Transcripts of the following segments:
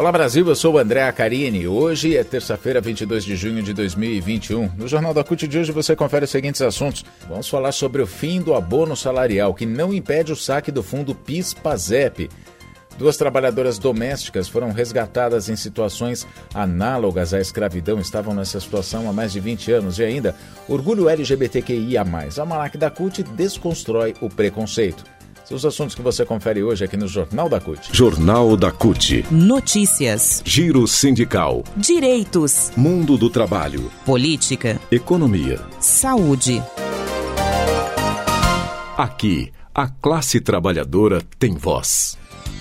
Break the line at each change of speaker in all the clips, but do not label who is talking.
Olá Brasil, eu sou o André Acarini. Hoje é terça-feira, 22 de junho de 2021. No Jornal da CUT de hoje você confere os seguintes assuntos. Vamos falar sobre o fim do abono salarial, que não impede o saque do fundo PIS-PASEP. Duas trabalhadoras domésticas foram resgatadas em situações análogas à escravidão, estavam nessa situação há mais de 20 anos. E ainda, orgulho LGBTQIA. A Malac da CUT desconstrói o preconceito. Os assuntos que você confere hoje aqui no Jornal da CUT.
Jornal da CUT.
Notícias.
Giro sindical.
Direitos.
Mundo do trabalho.
Política.
Economia.
Saúde.
Aqui, a classe trabalhadora tem voz.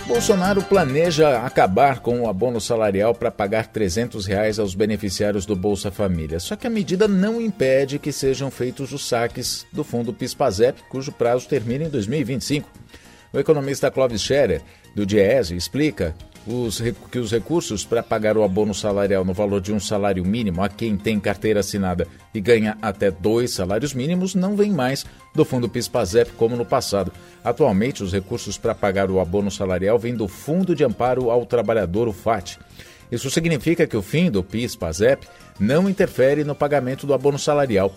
Bolsonaro planeja acabar com o abono salarial para pagar 300 reais aos beneficiários do Bolsa Família. Só que a medida não impede que sejam feitos os saques do fundo PIS/PASEP, cujo prazo termina em 2025. O economista Clóvis Scherer, do Diese, explica os, que os recursos para pagar o abono salarial no valor de um salário mínimo a quem tem carteira assinada e ganha até dois salários mínimos não vem mais do fundo PIS/PASEP como no passado. Atualmente, os recursos para pagar o abono salarial vêm do Fundo de Amparo ao Trabalhador, o FAT. Isso significa que o fim do PIS/PASEP não interfere no pagamento do abono salarial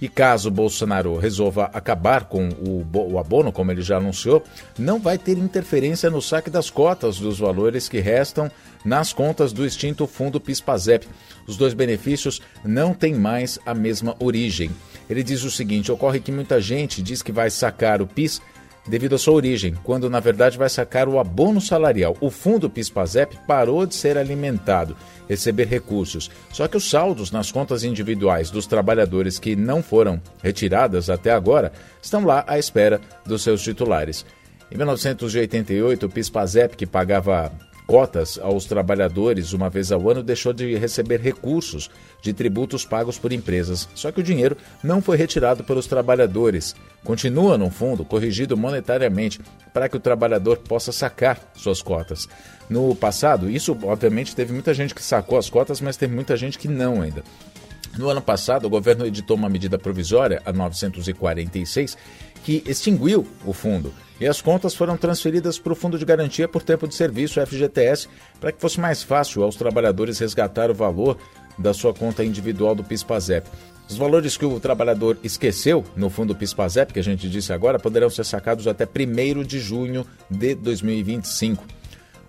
e caso Bolsonaro resolva acabar com o, o, abono, como ele já anunciou, não vai ter interferência no saque das cotas dos valores que restam nas contas do extinto fundo PIS/PASEP. Os dois benefícios não têm mais a mesma origem. Ele diz o seguinte: ocorre que muita gente diz que vai sacar o PIS devido à sua origem, quando na verdade vai sacar o abono salarial. O fundo PIS/PASEP parou de ser alimentado, receber recursos. Só que os saldos nas contas individuais dos trabalhadores que não foram retiradas até agora estão lá à espera dos seus titulares. Em 1988, o PIS/PASEP, que pagava cotas aos trabalhadores uma vez ao ano, deixou de receber recursos de tributos pagos por empresas. Só que o dinheiro não foi retirado pelos trabalhadores. Continua no fundo corrigido monetariamente para que o trabalhador possa sacar suas cotas. No passado, isso obviamente teve muita gente que sacou as cotas, mas teve muita gente que não ainda. No ano passado, o governo editou uma medida provisória, a 946, que extinguiu o fundo e as contas foram transferidas para o Fundo de Garantia por Tempo de Serviço, FGTS, para que fosse mais fácil aos trabalhadores resgatar o valor da sua conta individual do PIS/PASEP. Os valores que o trabalhador esqueceu no fundo PIS/PASEP, que a gente disse agora, poderão ser sacados até 1 de junho de 2025.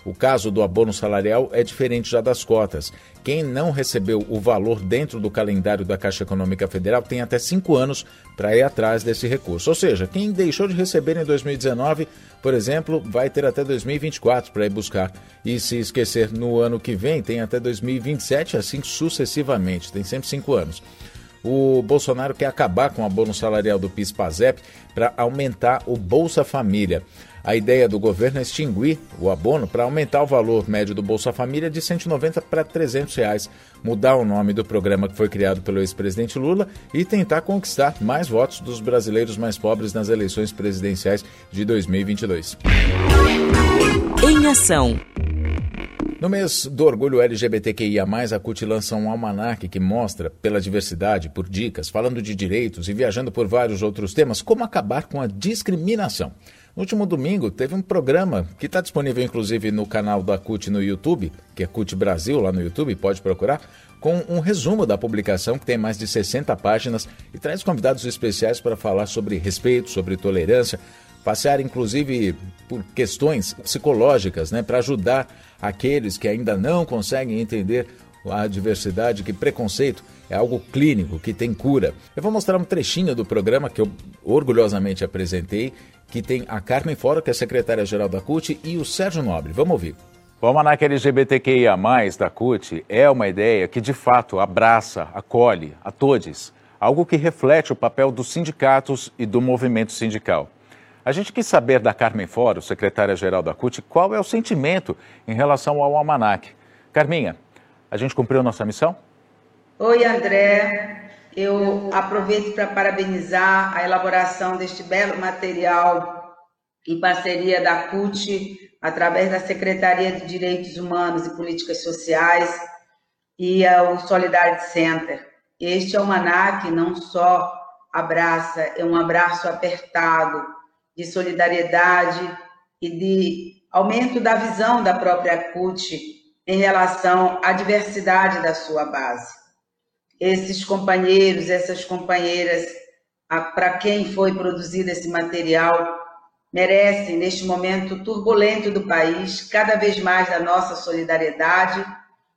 O caso do abono salarial é diferente já das cotas. Quem não recebeu o valor dentro do calendário da Caixa Econômica Federal tem até cinco anos para ir atrás desse recurso. Ou seja, quem deixou de receber em 2019, por exemplo, vai ter até 2024 para ir buscar. E se esquecer no ano que vem, tem até 2027, assim sucessivamente. Tem sempre cinco anos o Bolsonaro quer acabar com o abono salarial do PIS/PASEP para aumentar o Bolsa Família. A ideia do governo é extinguir o abono para aumentar o valor médio do Bolsa Família de 190 para 300 reais, mudar o nome do programa que foi criado pelo ex-presidente Lula e tentar conquistar mais votos dos brasileiros mais pobres nas eleições presidenciais de 2022.
Em ação.
No mês do orgulho LGBTQIA, a CUT lança um almanaque que mostra, pela diversidade, por dicas, falando de direitos e viajando por vários outros temas, como acabar com a discriminação. No último domingo, teve um programa que está disponível inclusive no canal da CUT no YouTube, que é CUT Brasil lá no YouTube, pode procurar, com um resumo da publicação que tem mais de 60 páginas e traz convidados especiais para falar sobre respeito, sobre tolerância, passear inclusive por questões psicológicas, né, para ajudar aqueles que ainda não conseguem entender a diversidade, que preconceito é algo clínico, que tem cura. Eu vou mostrar um trechinho do programa que eu orgulhosamente apresentei, que tem a Carmen Fora, que é secretária-geral da CUT, e o Sérgio Nobre. Vamos ouvir. O Almanac LGBTQIA+, da CUT, é uma ideia que, de fato, abraça, acolhe a todos, algo que reflete o papel dos sindicatos e do movimento sindical. A gente quis saber da Carmen Foro, secretária-geral da CUT, qual é o sentimento em relação ao almanac. Carminha, a gente cumpriu nossa missão?
Oi, André. Eu aproveito para parabenizar a elaboração deste belo material em parceria da CUT, através da Secretaria de Direitos Humanos e Políticas Sociais e o Solidarity Center. Este almanac não só abraça, é um abraço apertado de solidariedade e de aumento da visão da própria CUT em relação à diversidade da sua base. Esses companheiros, essas companheiras, para quem foi produzido esse material, merecem, neste momento turbulento do país, cada vez mais da nossa solidariedade,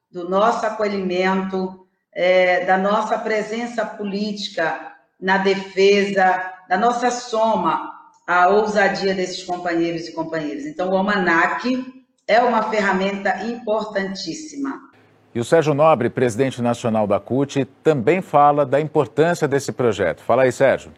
do nosso acolhimento, é, da nossa presença política na defesa, da nossa soma à ousadia desses companheiros e companheiras. Então, o Almanac é uma ferramenta importantíssima.
E o Sérgio Nobre, presidente nacional da CUT, também fala da importância desse projeto. Fala aí, Sérgio.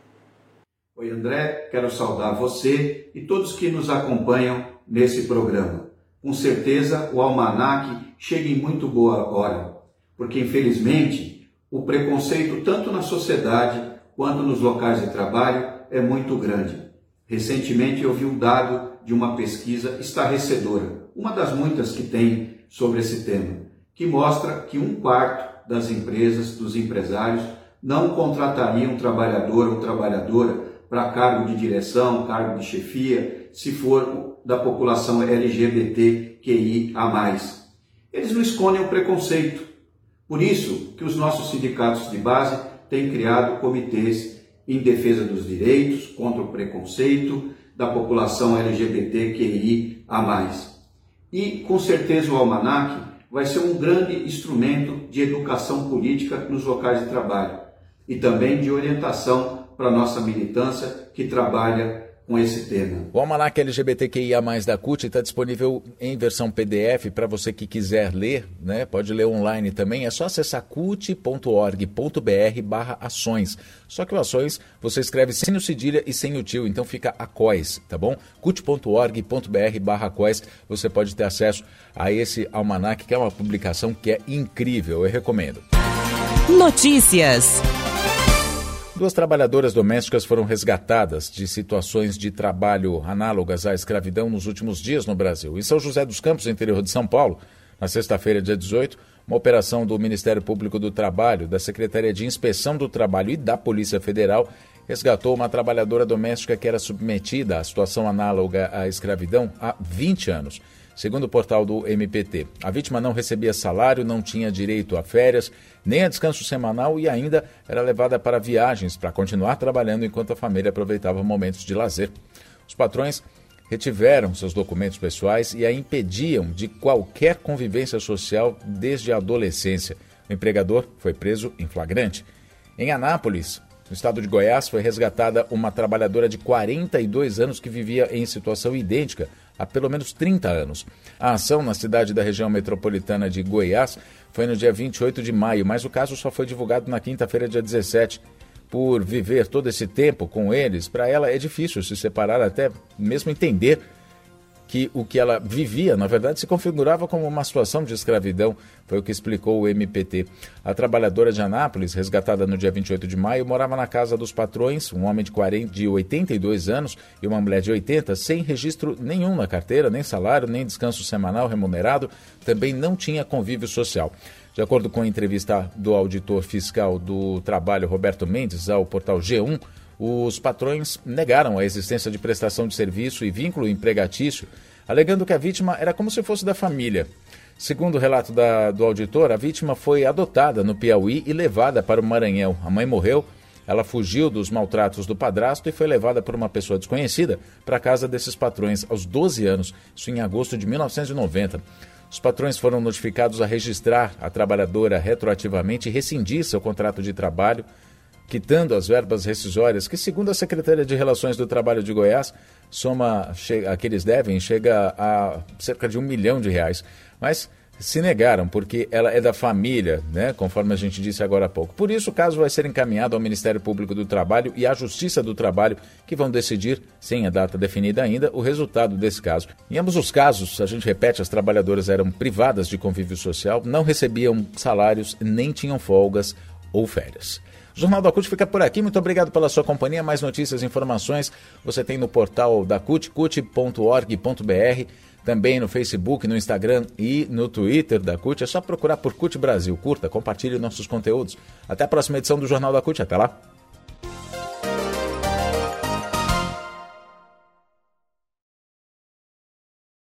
Oi, André, quero saudar você e todos que nos acompanham nesse programa. Com certeza o almanac chega em muito boa hora, porque infelizmente o preconceito tanto na sociedade quanto nos locais de trabalho é muito grande. Recentemente eu vi um dado de uma pesquisa estarrecedora, uma das muitas que tem sobre esse tema, que mostra que um quarto das empresas, dos empresários, não contratariam um trabalhador ou trabalhadora para cargo de direção, cargo de chefia, se for da população LGBTQIA+. Eles não escondem o preconceito. Por isso que os nossos sindicatos de base têm criado comitês em defesa dos direitos, contra o preconceito da população LGBTQIA+. E com certeza o almanac vai ser um grande instrumento de educação política nos locais de trabalho e também de orientação para a nossa militância que trabalha com esse tema.
O Almanac LGBTQIA+, da CUT está disponível em versão PDF para você que quiser ler, né? pode ler online também, é só acessar cut.org.br barra ações. Só que o ações você escreve sem o cedilha e sem o tio, então fica ACOIS, tá bom? cut.org.br barra você pode ter acesso a esse Almanac, que é uma publicação que é incrível, eu recomendo.
Notícias.
Duas trabalhadoras domésticas foram resgatadas de situações de trabalho análogas à escravidão nos últimos dias no Brasil. Em São José dos Campos, interior de São Paulo, na sexta-feira, dia 18, uma operação do Ministério Público do Trabalho, da Secretaria de Inspeção do Trabalho e da Polícia Federal resgatou uma trabalhadora doméstica que era submetida à situação análoga à escravidão há 20 anos. Segundo o portal do MPT, a vítima não recebia salário, não tinha direito a férias, nem a descanso semanal e ainda era levada para viagens para continuar trabalhando enquanto a família aproveitava momentos de lazer. Os patrões retiveram seus documentos pessoais e a impediam de qualquer convivência social desde a adolescência. O empregador foi preso em flagrante. Em Anápolis, no estado de Goiás, foi resgatada uma trabalhadora de 42 anos que vivia em situação idêntica há pelo menos 30 anos. A ação na cidade da região metropolitana de Goiás foi no dia 28 de maio, mas o caso só foi divulgado na quinta-feira, dia 17. Por viver todo esse tempo com eles, para ela é difícil se separar, até mesmo entender que o que ela vivia, na verdade, se configurava como uma situação de escravidão, foi o que explicou o MPT. A trabalhadora de Anápolis, resgatada no dia 28 de maio, morava na casa dos patrões, um homem de, 40, de 82 anos e uma mulher de 80, sem registro nenhum na carteira, nem salário, nem descanso semanal remunerado, também não tinha convívio social. De acordo com a entrevista do auditor fiscal do trabalho Roberto Mendes ao portal G1, os patrões negaram a existência de prestação de serviço e vínculo empregatício, alegando que a vítima era como se fosse da família. Segundo o relato da, do auditor, a vítima foi adotada no Piauí e levada para o Maranhão. A mãe morreu, ela fugiu dos maltratos do padrasto e foi levada por uma pessoa desconhecida para a casa desses patrões aos 12 anos, isso em agosto de 1990. Os patrões foram notificados a registrar a trabalhadora retroativamente e rescindir seu contrato de trabalho quitando as verbas rescisórias, que, segundo a Secretaria de Relações do Trabalho de Goiás, soma a que eles devem chega a cerca de um milhão de reais. Mas se negaram, porque ela é da família, né, conforme a gente disse agora há pouco. Por isso, o caso vai ser encaminhado ao Ministério Público do Trabalho e à Justiça do Trabalho, que vão decidir, sem a data definida ainda, o resultado desse caso. Em ambos os casos, a gente repete, as trabalhadoras eram privadas de convívio social, não recebiam salários, nem tinham folgas ou férias. O Jornal da CUT fica por aqui. Muito obrigado pela sua companhia. Mais notícias e informações você tem no portal da CUT, cut.org.br. Também no Facebook, no Instagram e no Twitter da CUT. É só procurar por CUT Brasil. Curta, compartilhe nossos conteúdos. Até a próxima edição do Jornal da CUT. Até lá.